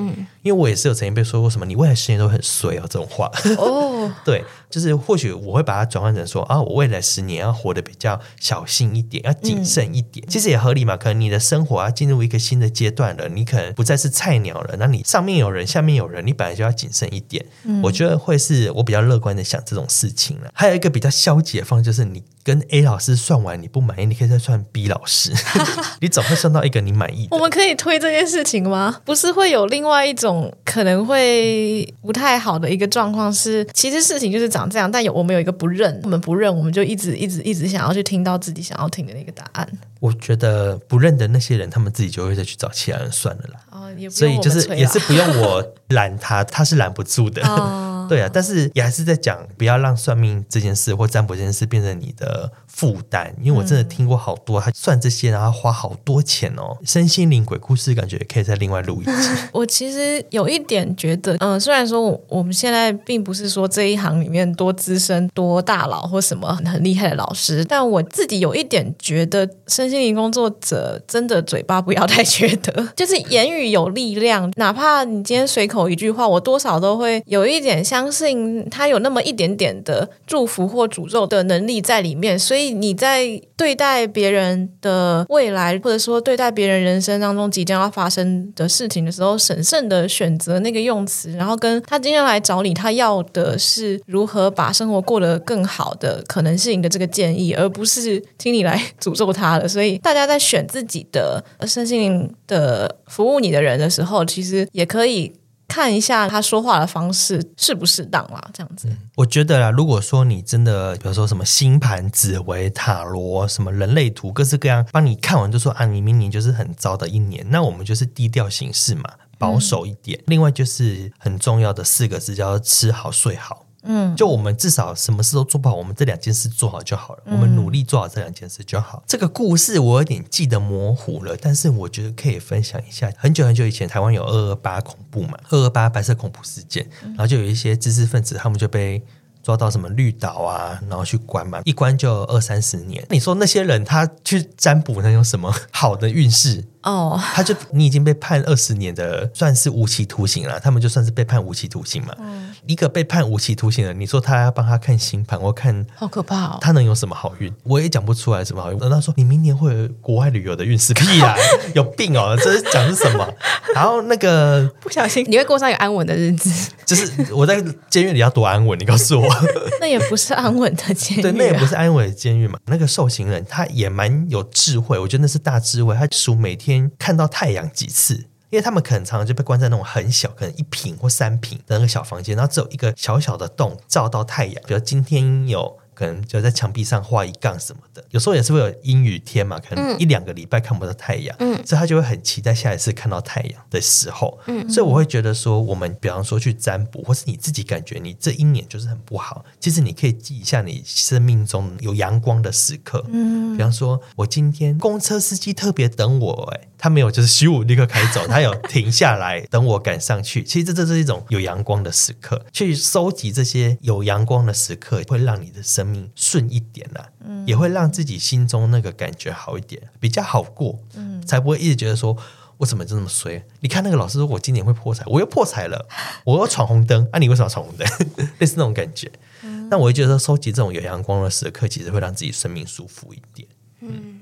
因为我也是有曾经被说过什么“你未来十年都很衰哦”这种话。哦，对，就是或许我会把它转换成说啊，我未来十年要活得比较小心一点，要谨慎一点。嗯、其实也合理嘛，可能你的生活要进入一个新的阶段了，你可能不再是菜鸟了，那你上面有人，下面有人，你本来就要谨慎一点。嗯、我觉得会是我比较乐观的想这种事情了。还有一个比较消极的方，就是你跟 A 老师算完你不满意，你可以再算 B 老师，你总会算到一个你满意。我们可以推这件事情吗？不是会有另外一种可能会不太好的一个状况是，其实事情就是长这样，但有我们有一个不认，我们不认，我们就一直一直一直想要去听到自己想要听的那个答案。我觉得不认得那些人，他们自己就会再去找其他人算了啦。哦，也不所以就是也是不用我拦他，他是拦不住的。哦对啊，但是也还是在讲，不要让算命这件事或占卜这件事变成你的负担。因为我真的听过好多，他算这些，然后花好多钱哦。身心灵鬼故事，感觉也可以再另外录一集。我其实有一点觉得，嗯，虽然说我们现在并不是说这一行里面多资深、多大佬或什么很很厉害的老师，但我自己有一点觉得，身心灵工作者真的嘴巴不要太缺德，就是言语有力量，哪怕你今天随口一句话，我多少都会有一点相信他有那么一点点的祝福或诅咒的能力在里面，所以你在对待别人的未来，或者说对待别人人生当中即将要发生的事情的时候，审慎的选择那个用词，然后跟他今天来找你，他要的是如何把生活过得更好的可能性的这个建议，而不是听你来诅咒他了。所以大家在选自己的身心灵的服务你的人的时候，其实也可以。看一下他说话的方式适不适当啦，这样子。嗯，我觉得啦，如果说你真的，比如说什么星盘、紫微、塔罗、什么人类图，各式各样，帮你看完就说啊，你明年就是很糟的一年，那我们就是低调行事嘛，保守一点。嗯。另外就是很重要的四个字，叫做吃好睡好。嗯，就我们至少什么事都做不好，我们这两件事做好就好了。嗯、我们努力做好这两件事就好。这个故事我有点记得模糊了，但是我觉得可以分享一下。很久很久以前，台湾有二二八恐怖嘛，二二八白色恐怖事件，然后就有一些知识分子，他们就被抓到什么绿岛啊，然后去关嘛，一关就二三十年。你说那些人他去占卜，能有什么好的运势？哦，oh. 他就你已经被判二十年的，算是无期徒刑了。他们就算是被判无期徒刑嘛。嗯，一个被判无期徒刑的，你说他要帮他看星盘，我看好可怕哦。他能有什么好运？我也讲不出来什么好运。那他说你明年会有国外旅游的运势，屁啊，有病哦！这是讲是什么？然后那个不小心你会过上一个安稳的日子，就是我在监狱里要多安稳？你告诉我，那也不是安稳的监狱啊，对，那也不是安稳的监狱嘛。那个受刑人他也蛮有智慧，我觉得那是大智慧。他数每天。看到太阳几次？因为他们可能常常就被关在那种很小，可能一平或三平的那个小房间，然后只有一个小小的洞照到太阳。比如今天有。可能就在墙壁上画一杠什么的，有时候也是会有阴雨天嘛，可能一两个礼拜看不到太阳，嗯，所以他就会很期待下一次看到太阳的时候，嗯，所以我会觉得说，我们比方说去占卜，或是你自己感觉你这一年就是很不好，其实你可以记一下你生命中有阳光的时刻，嗯，比方说我今天公车司机特别等我，哎，他没有就是咻立刻开走，他有停下来等我赶上去，其实这这是一种有阳光的时刻，去收集这些有阳光的时刻，会让你的生命顺一点啦、啊，嗯、也会让自己心中那个感觉好一点，比较好过，嗯，才不会一直觉得说我怎么就那么衰？你看那个老师说我今年会破财，我又破财了，我又闯红灯，啊，你为什么要闯红灯？类似那种感觉。嗯、那我会觉得收集这种有阳光的时刻，其实会让自己生命舒服一点。嗯，嗯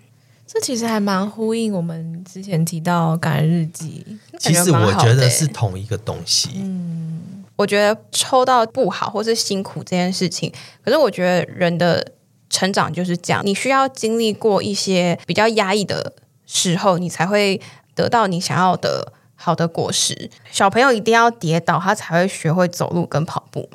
这其实还蛮呼应我们之前提到感恩日记。其实我觉得是同一个东西。嗯。我觉得抽到不好或是辛苦这件事情，可是我觉得人的成长就是这样，你需要经历过一些比较压抑的时候，你才会得到你想要的好的果实。小朋友一定要跌倒，他才会学会走路跟跑步。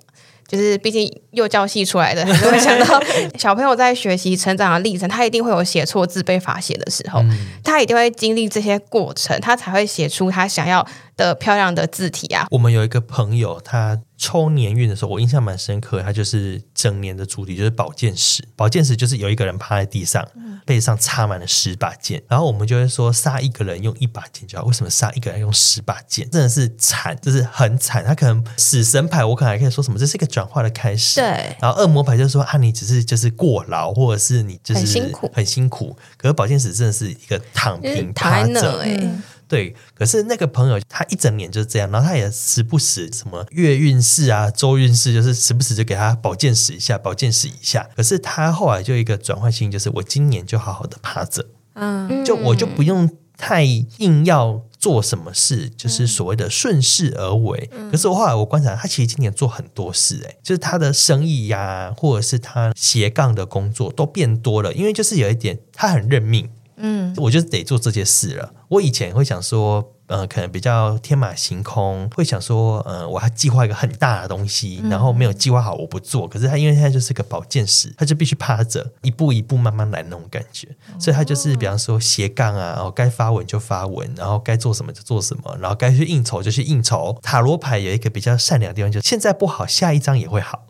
就是毕竟幼教系出来的，就会想到小朋友在学习成长的历程，他一定会有写错字被罚写的时候，嗯、他一定会经历这些过程，他才会写出他想要的漂亮的字体啊。我们有一个朋友，他抽年运的时候，我印象蛮深刻。他就是整年的主题就是宝剑十，宝剑十就是有一个人趴在地上，背上插满了十把剑，然后我们就会说杀一个人用一把剑就好。为什么杀一个人用十把剑？真的是惨，就是很惨。他可能死神牌，我可能还可以说什么，这是一个转化的开始。对。然后恶魔牌就说啊，你只是就是过劳，或者是你就是很辛苦，很辛苦。可是宝剑十真的是一个躺平趴着，哎。对，可是那个朋友他一整年就是这样，然后他也时不时什么月运势啊、周运势，就是时不时就给他保健室一下、保健室一下。可是他后来就一个转换性，就是我今年就好好的趴着，嗯，就我就不用太硬要做什么事，就是所谓的顺势而为。嗯、可是我后来我观察，他其实今年做很多事，哎，就是他的生意呀、啊，或者是他斜杠的工作都变多了，因为就是有一点他很认命。嗯，我就得做这些事了。我以前会想说，呃，可能比较天马行空，会想说，呃，我要计划一个很大的东西，然后没有计划好，我不做。可是他因为现在就是个宝剑十，他就必须趴着，一步一步慢慢来那种感觉。所以他就是比方说斜杠啊，然后该发文就发文，然后该做什么就做什么，然后该去应酬就去应酬。塔罗牌有一个比较善良的地方，就是现在不好，下一张也会好。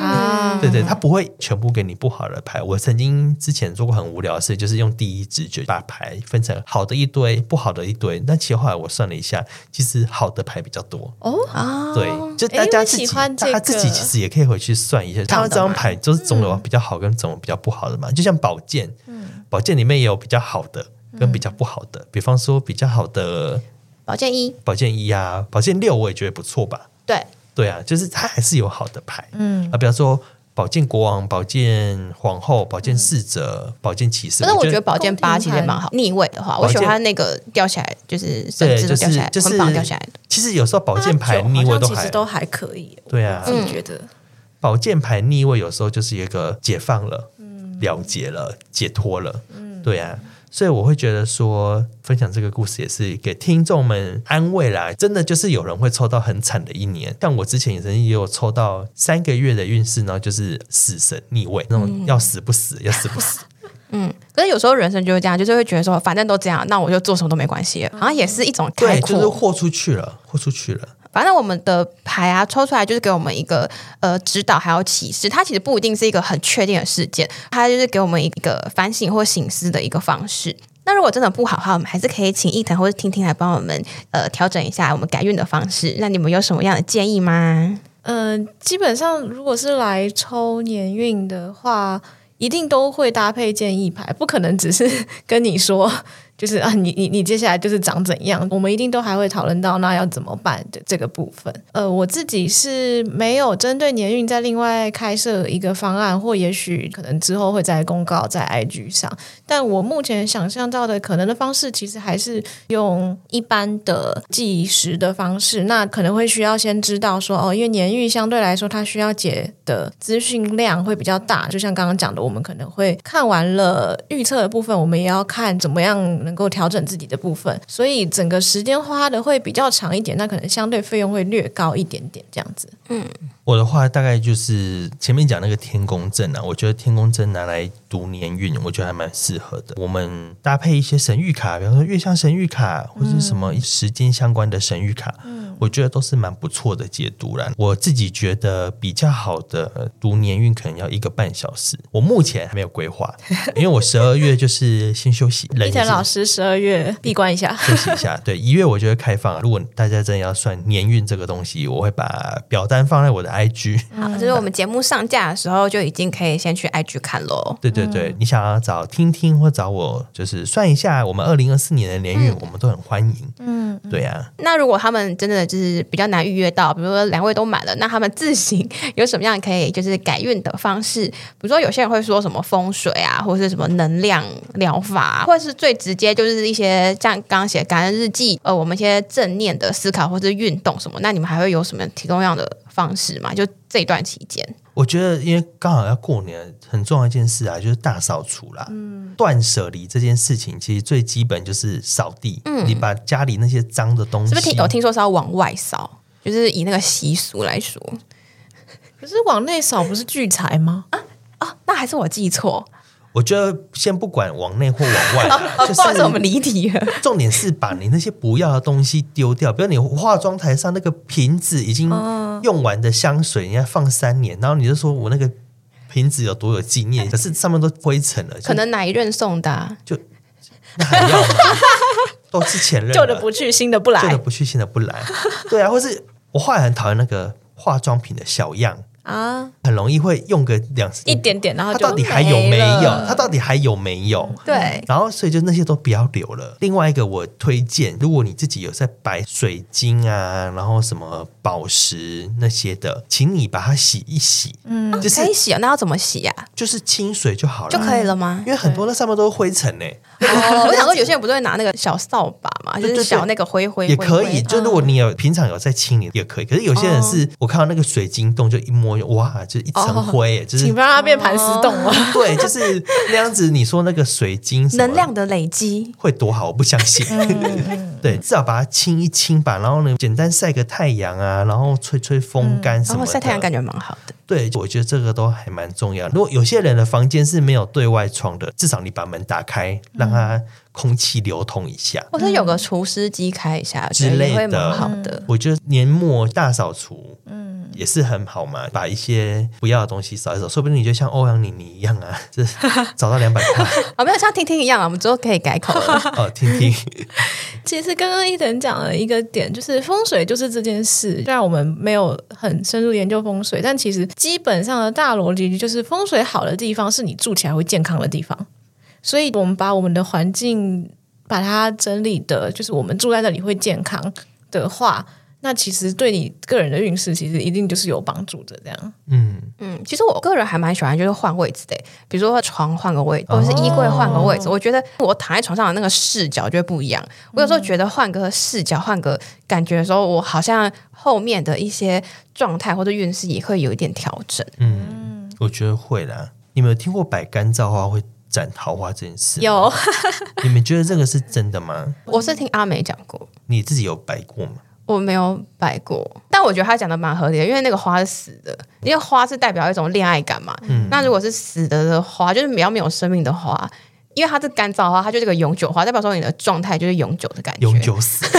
啊，对对，他不会全部给你不好的牌。我曾经之前做过很无聊的事，就是用第一直觉把牌分成好的一堆，不好的一堆。但其实后来我算了一下，其实好的牌比较多。哦啊，对，就大家自己，他自己其实也可以回去算一下，他这张牌就是总有比较好跟总有比较不好的嘛。就像宝剑，宝剑里面也有比较好的跟比较不好的。比方说比较好的宝剑一，宝剑一啊，宝剑六我也觉得不错吧。对。对啊，就是他还是有好的牌，嗯啊，比方说宝剑国王、宝剑皇后、宝剑侍者、宝剑骑士。但是我觉得宝剑八其实也蛮好，逆位的话，我喜欢那个掉下来，就是甚至掉下来，就是掉下来的。其实有时候宝剑牌逆位都还都还可以。对啊，我觉得宝剑牌逆位有时候就是一个解放了、了结了、解脱了。嗯，对啊。所以我会觉得说，分享这个故事也是给听众们安慰啦。真的就是有人会抽到很惨的一年，像我之前也曾经也有抽到三个月的运势，呢就是死神逆位，那种要死不死，要死不死。嗯，可是有时候人生就是这样，就是会觉得说，反正都这样，那我就做什么都没关系，好像也是一种开阔，就是豁出去了，豁出去了。反正我们的牌啊，抽出来就是给我们一个呃指导，还有启示。它其实不一定是一个很确定的事件，它就是给我们一个反省或醒思的一个方式。那如果真的不好的话，我们还是可以请伊藤或者听听来帮我们呃调整一下我们改运的方式。那你们有什么样的建议吗？嗯、基本上如果是来抽年运的话，一定都会搭配建议牌，不可能只是跟你说。就是啊，你你你接下来就是长怎样？我们一定都还会讨论到那要怎么办的这个部分。呃，我自己是没有针对年运再另外开设一个方案，或也许可能之后会再公告在 IG 上。但我目前想象到的可能的方式，其实还是用一般的计时的方式。那可能会需要先知道说哦，因为年运相对来说它需要解的资讯量会比较大。就像刚刚讲的，我们可能会看完了预测的部分，我们也要看怎么样能够调整自己的部分，所以整个时间花的会比较长一点，那可能相对费用会略高一点点，这样子。嗯，我的话大概就是前面讲那个天宫阵啊，我觉得天宫阵拿来读年运，我觉得还蛮适合的。我们搭配一些神谕卡，比方说月相神谕卡，或者是什么时间相关的神谕卡，嗯，我觉得都是蛮不错的解读啦。我自己觉得比较好的读年运可能要一个半小时，我目前还没有规划，因为我十二月就是先休息。一腾老师。十二月闭关一下，休息一下。对，一月我就会开放。如果大家真的要算年运这个东西，我会把表单放在我的 IG。好，就是我们节目上架的时候就已经可以先去 IG 看喽。对对对，你想要找听听或找我，就是算一下我们二零二四年的年运，嗯、我们都很欢迎。嗯，对呀、啊。那如果他们真的就是比较难预约到，比如说两位都满了，那他们自行有什么样可以就是改运的方式？比如说有些人会说什么风水啊，或者是什么能量疗法，或者是最直接。就是一些像刚刚写感恩日记，呃，我们一些正念的思考或者运动什么，那你们还会有什么提供样的方式吗？就这一段期间，我觉得因为刚好要过年，很重要一件事啊，就是大扫除啦。嗯，断舍离这件事情，其实最基本就是扫地。嗯，你把家里那些脏的东西，是不是听有听说是要往外扫？就是以那个习俗来说，可是往内扫不是聚财吗？啊啊，那还是我记错。我觉得先不管往内或往外，就是不好意思，我们离题了。重点是把你那些不要的东西丢掉，比如你化妆台上那个瓶子已经用完的香水，你要放三年，然后你就说我那个瓶子有多有纪念，可是上面都灰尘了，可能哪一任送的、啊，就 那还要吗？都是前任，旧的不去，新的不来，旧的不去，新的不来。对啊，或是我后来很讨厌那个化妆品的小样。啊，很容易会用个两一点点，然后它到底还有没有？它到底还有没有？对，然后所以就那些都不要留了。另外一个我推荐，如果你自己有在摆水晶啊，然后什么宝石那些的，请你把它洗一洗。嗯，就是可以洗啊，那要怎么洗呀？就是清水就好了，就可以了吗？因为很多那上面都是灰尘呢。哦，我想说有些人不都会拿那个小扫把嘛，就是小那个灰灰也可以。就如果你有平常有在清理也可以。可是有些人是我看到那个水晶洞就一摸。哇，就一层灰，哦、就是请不要让它变盘石洞了。哦、对，就是那样子。你说那个水晶能量的累积会多好？我不相信。嗯、对，至少把它清一清吧，然后呢，简单晒个太阳啊，然后吹吹风干什么的。嗯、然后晒太阳感觉蛮好的。对，我觉得这个都还蛮重要。如果有些人的房间是没有对外窗的，至少你把门打开，让它空气流通一下，或者有个除湿机开一下之类的，好的。我觉得年末大扫除，嗯。也是很好嘛，把一些不要的东西扫一扫，说不定你就像欧阳妮妮一样啊，就是 找到两百块。哦，没有像听听一样啊，我们之后可以改口了。哦，听听。其实刚刚一腾讲了一个点，就是风水就是这件事。虽然我们没有很深入研究风水，但其实基本上的大逻辑就是风水好的地方是你住起来会健康的地方。所以我们把我们的环境把它整理的，就是我们住在那里会健康的话。那其实对你个人的运势，其实一定就是有帮助的。这样，嗯嗯，其实我个人还蛮喜欢，就是换位置的。比如说床换个位置，或者是衣柜换个位置，哦、我觉得我躺在床上的那个视角就会不一样。我有时候觉得换个视角，换个感觉的时候，我好像后面的一些状态或者运势也会有一点调整。嗯，我觉得会啦。你们有听过摆干燥花会斩桃花这件事？有。你们觉得这个是真的吗？我是听阿美讲过。你自己有摆过吗？我没有摆过，但我觉得他讲的蛮合理的，因为那个花是死的，因为花是代表一种恋爱感嘛。嗯，那如果是死的的花，就是比较没有生命的花，因为它是干燥花，它就是个永久花，代表说你的状态就是永久的感觉，永久死。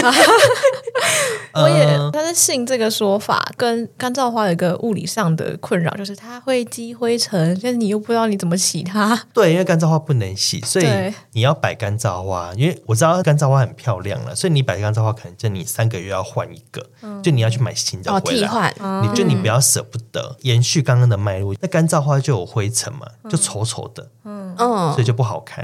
我也，但是信这个说法，跟干燥花有一个物理上的困扰，就是它会积灰尘，但是你又不知道你怎么洗它。对，因为干燥花不能洗，所以你要摆干燥花。因为我知道干燥花很漂亮了，所以你摆干燥花可能就你三个月要换一个，嗯、就你要去买新的回来。哦、替换，你就你不要舍不得，延续刚刚的脉络。那干燥花就有灰尘嘛，就丑丑的，嗯，所以就不好看，嗯，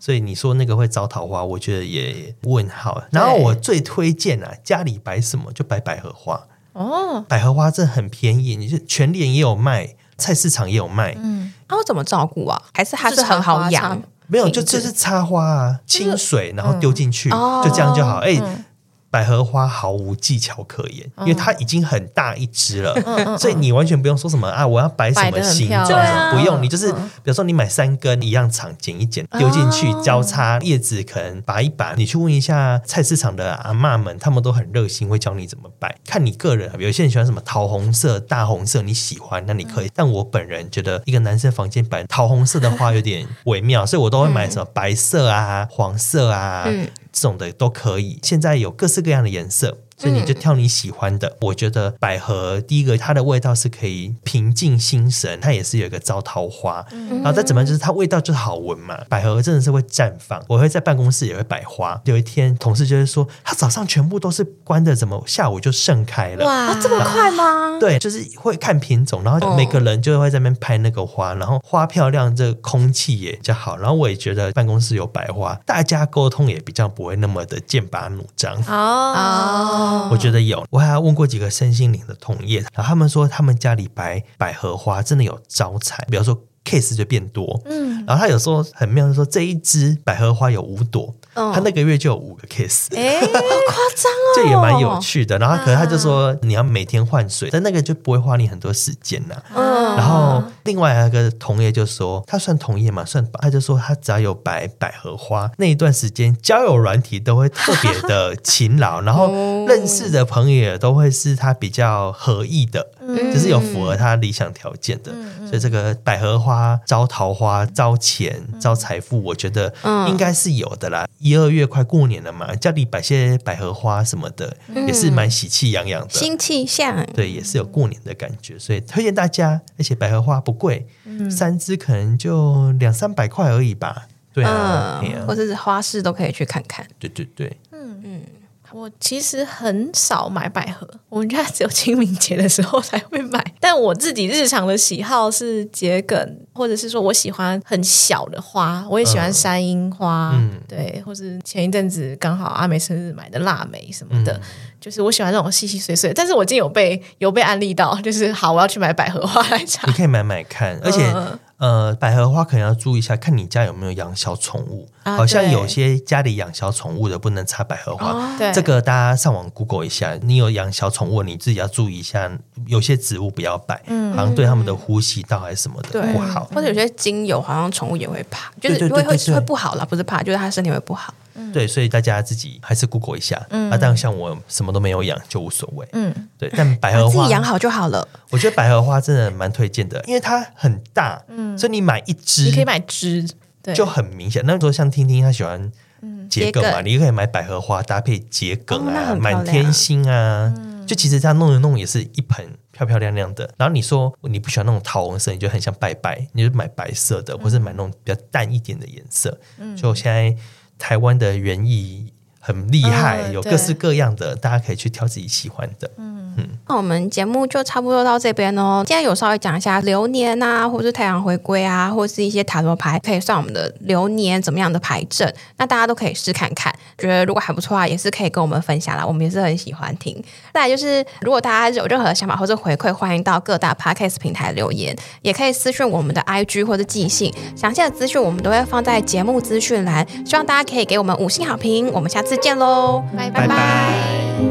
所以你说那个会招桃花，我觉得也问号。然后我最推荐啊，家里摆。什么就摆百合花哦，百合花这很便宜，你就全联也有卖，菜市场也有卖。嗯，那我怎么照顾啊？还是它是很好养？没有，就就是插花啊，清水然后丢进去，就这样就好。哎。百合花毫无技巧可言，因为它已经很大一支了，嗯、所以你完全不用说什么啊，我要摆什么形状，啊、不用，你就是，嗯、比如说你买三根一样长，剪一剪，丢进去交叉叶子，可能拔一拔。你去问一下菜市场的阿嬷们，他们都很热心，会教你怎么摆。看你个人，有些人喜欢什么桃红色、大红色，你喜欢那你可以。嗯、但我本人觉得，一个男生房间摆桃红色的花有点微妙，所以我都会买什么白色啊、黄色啊。嗯这种的都可以，现在有各式各样的颜色。所以你就挑你喜欢的。嗯、我觉得百合第一个，它的味道是可以平静心神，它也是有一个招桃花。嗯、然后再怎么样，就是它味道就是好闻嘛。百合真的是会绽放，我会在办公室也会摆花。有一天同事就会说，他早上全部都是关的，怎么下午就盛开了？哇，这么快吗？对，就是会看品种，然后每个人就会在那边拍那个花，然后花漂亮，这个空气也比较好。然后我也觉得办公室有百花，大家沟通也比较不会那么的剑拔弩张。哦。我觉得有，我还问过几个身心灵的同业，然后他们说他们家里摆百合花真的有招财，比方说 case 就变多，嗯，然后他有时候很妙，说这一支百合花有五朵。他那个月就有五个 case，哎，好夸张哦！这也蛮有趣的。然后可能他就说你要每天换水，但那个就不会花你很多时间呐。嗯。然后另外一个同业就说，他算同业嘛，算他就说他只要有摆百合花那一段时间，交友软体都会特别的勤劳，然后认识的朋友也都会是他比较合意的。嗯就是有符合他理想条件的。所以这个百合花招桃花、招钱、招财富，我觉得应该是有的啦。一二月快过年了嘛，家里摆些百合花什么的，也是蛮喜气洋洋的，新气象。对，也是有过年的感觉，所以推荐大家。而且百合花不贵，三支可能就两三百块而已吧。对啊，嗯，或者是花市都可以去看看。对对对，嗯嗯。我其实很少买百合，我们家只有清明节的时候才会买。但我自己日常的喜好是桔梗，或者是说我喜欢很小的花，我也喜欢山樱花，嗯、对，或是前一阵子刚好阿梅生日买的腊梅什么的，嗯、就是我喜欢这种细细碎碎。但是我今天有被有被安利到，就是好，我要去买百合花来插。你可以买买看，而且。嗯呃，百合花可能要注意一下，看你家有没有养小宠物。啊、好像有些家里养小宠物的不能插百合花。哦、这个大家上网 Google 一下，你有养小宠物，你自己要注意一下，有些植物不要摆，嗯、好像对他们的呼吸道还是什么的不好。或者有些精油，好像宠物也会怕，就是会会会不好啦，不是怕，就是它身体会不好。对，所以大家自己还是 Google 一下。嗯，啊，但像我什么都没有养，就无所谓。嗯，对，但百合花自己养好就好了。我觉得百合花真的蛮推荐的，因为它很大，嗯，所以你买一支，你可以买枝，对，就很明显。那时候像听听他喜欢桔梗嘛，你可以买百合花搭配桔梗啊，满天星啊，就其实这样弄一弄也是一盆漂漂亮亮的。然后你说你不喜欢那种桃红色，你就很像拜拜，你就买白色的，或者买那种比较淡一点的颜色。嗯，就现在。台湾的园艺很厉害，嗯、有各式各样的，大家可以去挑自己喜欢的。嗯嗯。那我们节目就差不多到这边哦。今天有稍微讲一下流年啊，或是太阳回归啊，或是一些塔罗牌，可以算我们的流年怎么样的牌阵。那大家都可以试看看，觉得如果还不错啊，也是可以跟我们分享啦。我们也是很喜欢听。再来就是，如果大家有任何想法或者回馈，欢迎到各大 Podcast 平台留言，也可以私讯我们的 IG 或者寄信。详细的资讯我们都会放在节目资讯栏。希望大家可以给我们五星好评。我们下次见喽，拜拜拜。